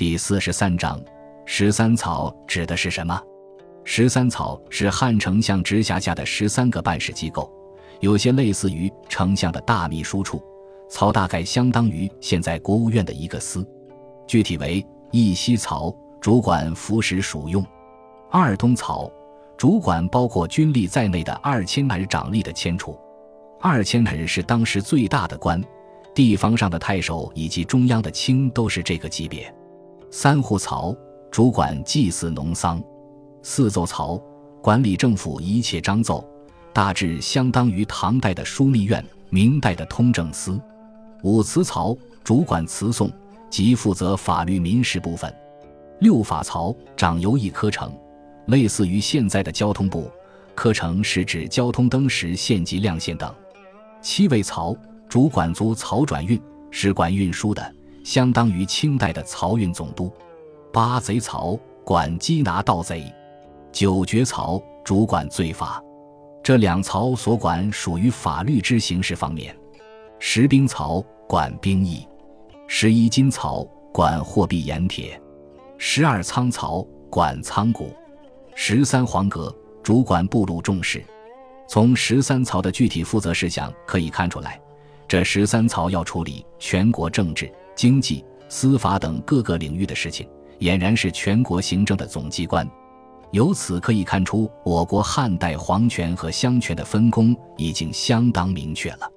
第四十三章，十三草指的是什么？十三草是汉丞相直辖下的十三个办事机构，有些类似于丞相的大秘书处。曹大概相当于现在国务院的一个司，具体为一西曹，主管服食属用；二东曹，主管包括军吏在内的二千人掌吏的迁除。二千人是当时最大的官，地方上的太守以及中央的卿都是这个级别。三户曹主管祭祀农桑，四奏曹管理政府一切章奏，大致相当于唐代的枢密院、明代的通政司。五祠曹主管词讼及负责法律民事部分。六法曹掌邮驿科程，类似于现在的交通部。科程是指交通灯时限级亮线等。七位曹主管足曹转运，是管运输的。相当于清代的漕运总督，八贼曹管缉拿盗贼，九绝曹主管罪法，这两曹所管属于法律之刑事方面。十兵曹管兵役，十一金曹管货币盐铁，十二仓曹管仓谷，十三黄阁主管部路重事。从十三曹的具体负责事项可以看出来，这十三曹要处理全国政治。经济、司法等各个领域的事情，俨然是全国行政的总机关。由此可以看出，我国汉代皇权和相权的分工已经相当明确了。